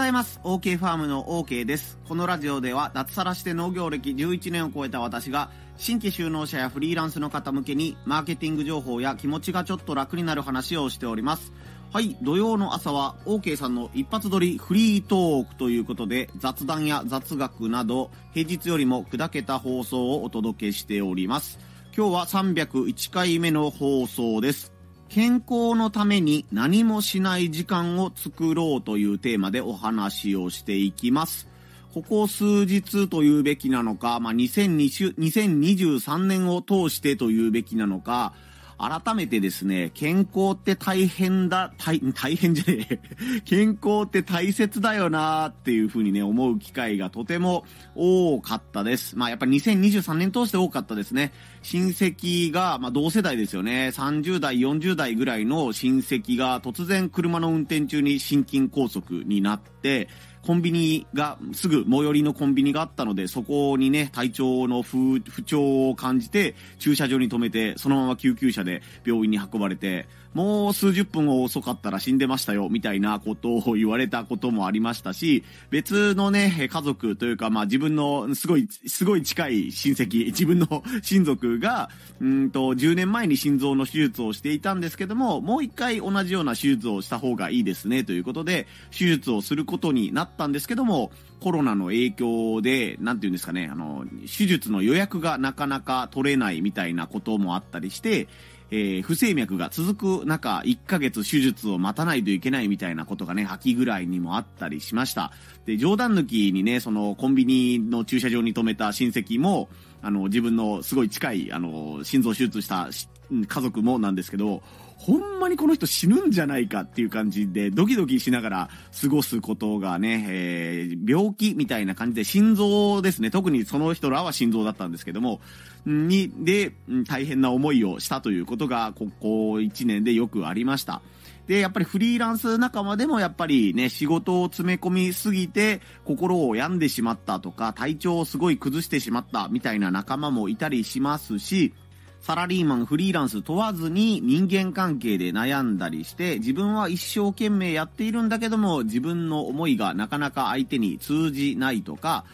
ございます。OK ファームの OK です。このラジオでは脱サラして農業歴11年を超えた私が新規就農者やフリーランスの方向けにマーケティング情報や気持ちがちょっと楽になる話をしております。はい、土曜の朝は OK さんの一発撮りフリートークということで雑談や雑学など平日よりも砕けた放送をお届けしております。今日は301回目の放送です。健康のために何もしない時間を作ろうというテーマでお話をしていきます。ここ数日というべきなのか、まあ、2023年を通してというべきなのか、改めてですね、健康って大変だ、大大変じゃねえ。健康って大切だよなーっていうふうにね、思う機会がとても多かったです。まあやっぱ2023年通して多かったですね。親戚が、まあ同世代ですよね。30代、40代ぐらいの親戚が突然車の運転中に心筋梗塞になって、コンビニが、すぐ最寄りのコンビニがあったので、そこにね、体調の不調を感じて、駐車場に止めて、そのまま救急車で病院に運ばれて、もう数十分遅かったら死んでましたよ、みたいなことを言われたこともありましたし、別のね、家族というか、まあ自分のすごい、すごい近い親戚、自分の親族が、うんと、10年前に心臓の手術をしていたんですけども、もう一回同じような手術をした方がいいですね、ということで、手術をすることになったんですけども、コロナの影響で、なんて言うんですかね、あの、手術の予約がなかなか取れないみたいなこともあったりして、えー、不整脈が続く中、1ヶ月手術を待たないといけないみたいなことがね、秋ぐらいにもあったりしました。で、冗談抜きにね、そのコンビニの駐車場に停めた親戚も、あの、自分のすごい近い、あの、心臓手術した家族もなんですけど、ほんまにこの人死ぬんじゃないかっていう感じで、ドキドキしながら過ごすことがね、えー、病気みたいな感じで、心臓ですね、特にその人らは心臓だったんですけども、に、で、大変な思いをしたということが、ここ1年でよくありました。で、やっぱりフリーランス仲間でもやっぱりね、仕事を詰め込みすぎて心を病んでしまったとか、体調をすごい崩してしまったみたいな仲間もいたりしますし、サラリーマン、フリーランス問わずに人間関係で悩んだりして、自分は一生懸命やっているんだけども、自分の思いがなかなか相手に通じないとか、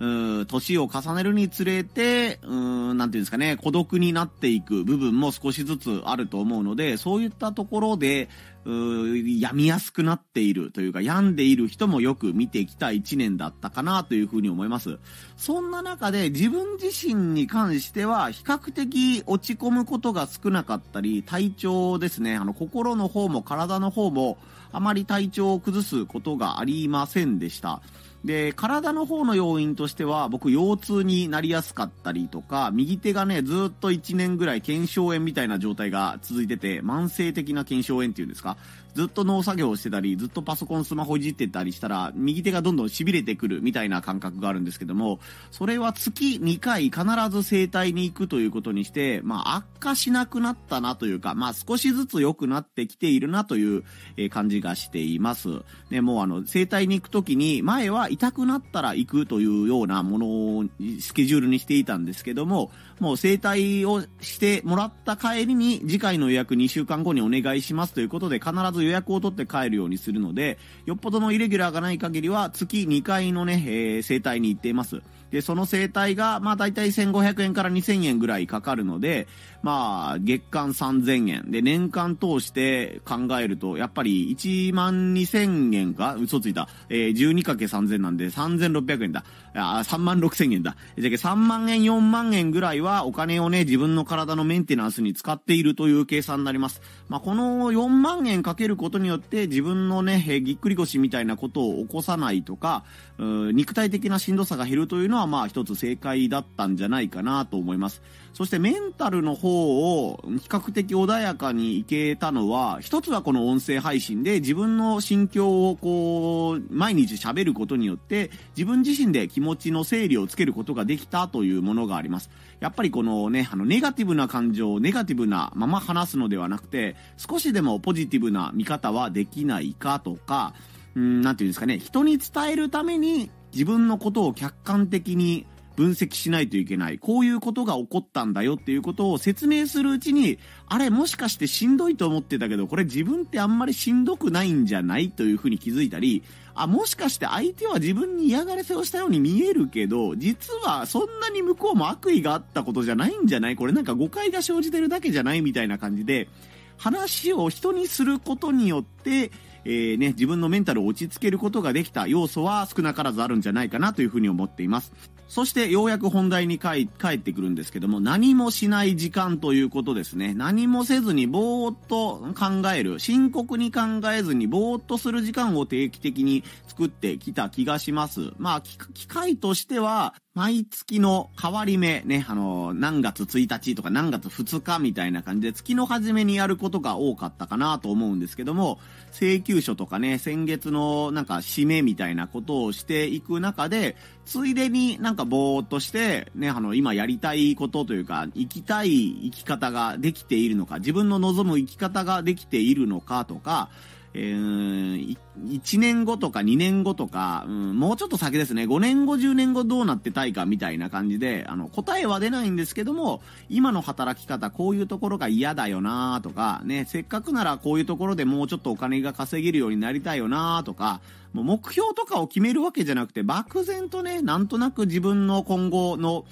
年を重ねるにつれて、うーん、なんていうんですかね、孤独になっていく部分も少しずつあると思うので、そういったところで、うん病みやすくなっているというか、病んでいる人もよく見てきた一年だったかなというふうに思います。そんな中で自分自身に関しては、比較的落ち込むことが少なかったり、体調ですね、あの、心の方も体の方も、あまり体調を崩すことがありませんでした。で、体の方の要因としては、僕、腰痛になりやすかったりとか、右手がね、ずっと1年ぐらい腱鞘炎みたいな状態が続いてて、慢性的な腱鞘炎っていうんですか？ずっと農作業をしてたり、ずっとパソコン、スマホいじってたりしたら、右手がどんどん痺れてくるみたいな感覚があるんですけども、それは月2回必ず整体に行くということにして、まあ悪化しなくなったなというか、まあ少しずつ良くなってきているなという感じがしています。ね、もうあの、整体に行くときに、前は痛くなったら行くというようなものをスケジュールにしていたんですけども、もう整体をしてもらった帰りに、次回の予約2週間後にお願いしますということで、必ず予約を取って帰るようにするので、よっぽどのイレギュラーがない限りは、月2回のね、えー、整体に行っています。で、その整体が、まあ大体1500円から2000円ぐらいかかるので、まあ、月間3000円。で、年間通して考えると、やっぱり1万2000円か？嘘ついた。えー、12×3000 なんで3600円だ。あ、3万6000円だ。じゃけ3万円、4万円ぐらいはお金をね、自分の体のメンテナンスに使っているという計算になります。まあ、この4万円かけるることによって自分のね、え、ぎっくり腰みたいなことを起こさないとか、肉体的なしんどさが減るというのはまあ一つ正解だったんじゃないかなと思います。そしてメンタルの方を比較的穏やかにいけたのは、一つはこの音声配信で自分の心境をこう、毎日喋ることによって、自分自身で気持ちの整理をつけることができたというものがあります。やっぱりこのね、あの、ネガティブな感情をネガティブなまま話すのではなくて、少しでもポジティブな見方はできないかとか、うん、なていうんですかね、人に伝えるために自分のことを客観的に分析しないといけない。こういうことが起こったんだよっていうことを説明するうちに、あれもしかしてしんどいと思ってたけど、これ自分ってあんまりしんどくないんじゃないというふうに気づいたり、あ、もしかして相手は自分に嫌がらせをしたように見えるけど、実はそんなに向こうも悪意があったことじゃないんじゃない？これなんか誤解が生じてるだけじゃない？みたいな感じで、話を人にすることによって、えー、ね、自分のメンタルを落ち着けることができた要素は少なからずあるんじゃないかなというふうに思っています。そしてようやく本題に帰ってくるんですけども、何もしない時間ということですね。何もせずにぼーっと考える、深刻に考えずにぼーっとする時間を定期的に作ってきた気がします。まあ、機会としては、毎月の変わり目、ね、あの、何月1日とか何月2日みたいな感じで月の初めにやることが多かったかなと思うんですけども、請求書とかね、先月のなんか締めみたいなことをしていく中で、ついでになんかぼーっとして、ね、あの、今やりたいことというか、生きたい生き方ができているのか、自分の望む生き方ができているのかとか、え、1年後とか2年後とか、うん、もうちょっと先ですね、5年後、10年後どうなってたいかみたいな感じで、あの、答えは出ないんですけども、今の働き方、こういうところが嫌だよなとか、ね、せっかくならこういうところでもうちょっとお金が稼げるようになりたいよなとか、もう目標とかを決めるわけじゃなくて、漠然とね、なんとなく自分の今後の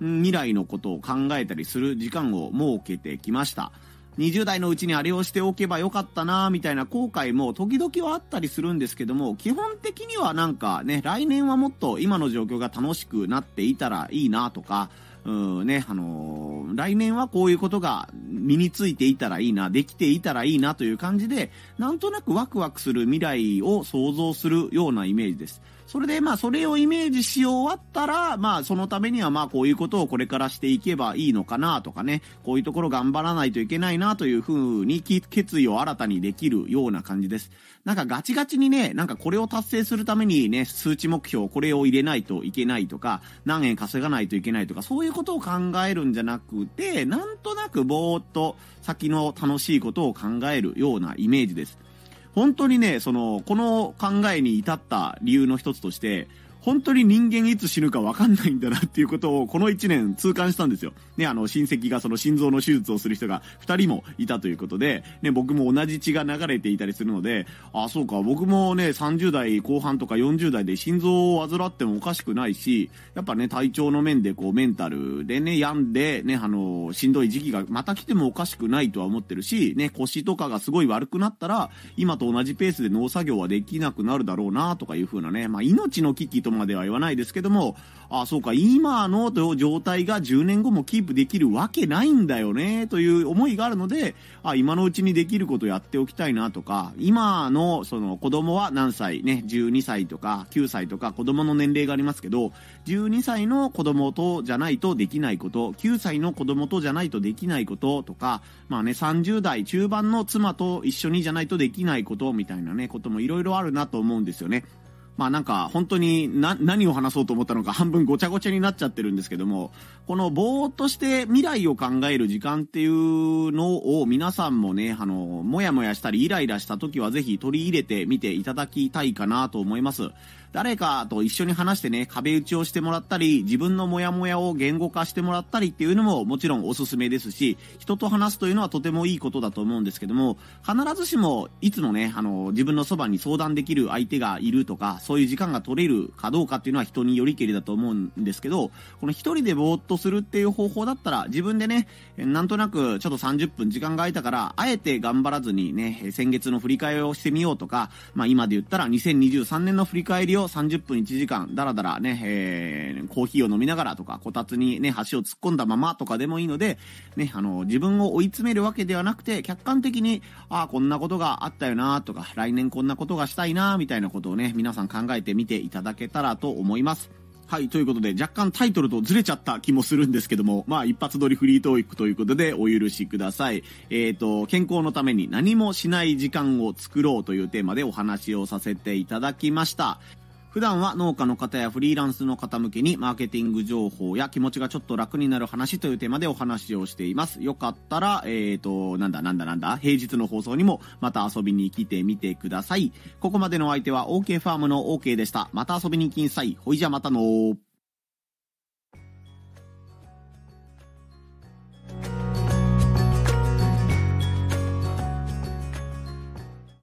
未来のことを考えたりする時間を設けてきました。20代のうちにあれをしておけばよかったなみたいな後悔も時々はあったりするんですけども、基本的にはなんかね、来年はもっと今の状況が楽しくなっていたらいいなとか、うんね、あのー、来年はこういうことが身についていたらいいな、できていたらいいなという感じで、なんとなくワクワクする未来を想像するようなイメージです。それで、まあ、それをイメージし終わったら、まあ、そのためには、まあ、こういうことをこれからしていけばいいのかなとかね、こういうところ頑張らないといけないなというふうに決意を新たにできるような感じです。なんかガチガチにね、なんかこれを達成するためにね、数値目標、これを入れないといけないとか、何円稼がないといけないとか、そういうことを考えるんじゃなくて、なんとなくぼーっと先の楽しいことを考えるようなイメージです。本当にね、その、この考えに至った理由の一つとして、本当に人間いつ死ぬか分かんないんだなっていうことをこの1年痛感したんですよ。ね、あの親戚がその心臓の手術をする人が2人もいたということで、ね、僕も同じ血が流れていたりするので、あ、そうか、僕もね、30代後半とか40代で心臓を患ってもおかしくないし、やっぱね、体調の面でこうメンタルでね、病んで、ね、あの、しんどい時期がまた来てもおかしくないとは思ってるし、ね、腰とかがすごい悪くなったら、今と同じペースで農作業はできなくなるだろうなとかいう風なね、まあ命の危機ととまでは言わないですけども、あ、そうか、今の状態が10年後もキープできるわけないんだよね、という思いがあるので、あ、今のうちにできることやっておきたいなとか、今のその子供は何歳ね、12歳とか9歳とか子供の年齢がありますけど、12歳の子供とじゃないとできないこと、9歳の子供とじゃないとできないこととか、まあね、30代中盤の妻と一緒にじゃないとできないことみたいなね、こともいろいろあるなと思うんですよね。まあなんか本当に何を話そうと思ったのか半分ごちゃごちゃになっちゃってるんですけども、このぼーっとして未来を考える時間っていうのを皆さんもね、あの、もやもやしたりイライラした時はぜひ取り入れてみていただきたいかなと思います。誰かと一緒に話してね、壁打ちをしてもらったり、自分のモヤモヤを言語化してもらったりっていうのももちろんおすすめですし、人と話すというのはとてもいいことだと思うんですけども、必ずしもいつもね、あの、自分のそばに相談できる相手がいるとか、そういう時間が取れるかどうかっていうのは人によりけりだと思うんですけど、この一人でぼーっとするっていう方法だったら、自分でね、なんとなくちょっと30分時間が空いたから、あえて頑張らずにね、先月の振り返りをしてみようとか、まあ今で言ったら2023年の振り返りを30分1時間、だらだらね、えー、コーヒーを飲みながらとか、こたつにね、箸を突っ込んだままとかでもいいので、ね、あの、自分を追い詰めるわけではなくて、客観的に、ああ、こんなことがあったよなとか、来年こんなことがしたいなみたいなことをね、皆さん考えてみていただけたらと思います。はい、ということで若干タイトルとずれちゃった気もするんですけども、まあ一発撮りフリートークということでお許しください。えっ、ー、と、健康のために何もしない時間を作ろうというテーマでお話をさせていただきました。普段は農家の方やフリーランスの方向けにマーケティング情報や気持ちがちょっと楽になる話というテーマでお話をしています。よかったら、えーと、なんだなんだなんだ、平日の放送にもまた遊びに来てみてください。ここまでの相手は OK ファームの OK でした。また遊びに来んさい。ほいじゃまたのー。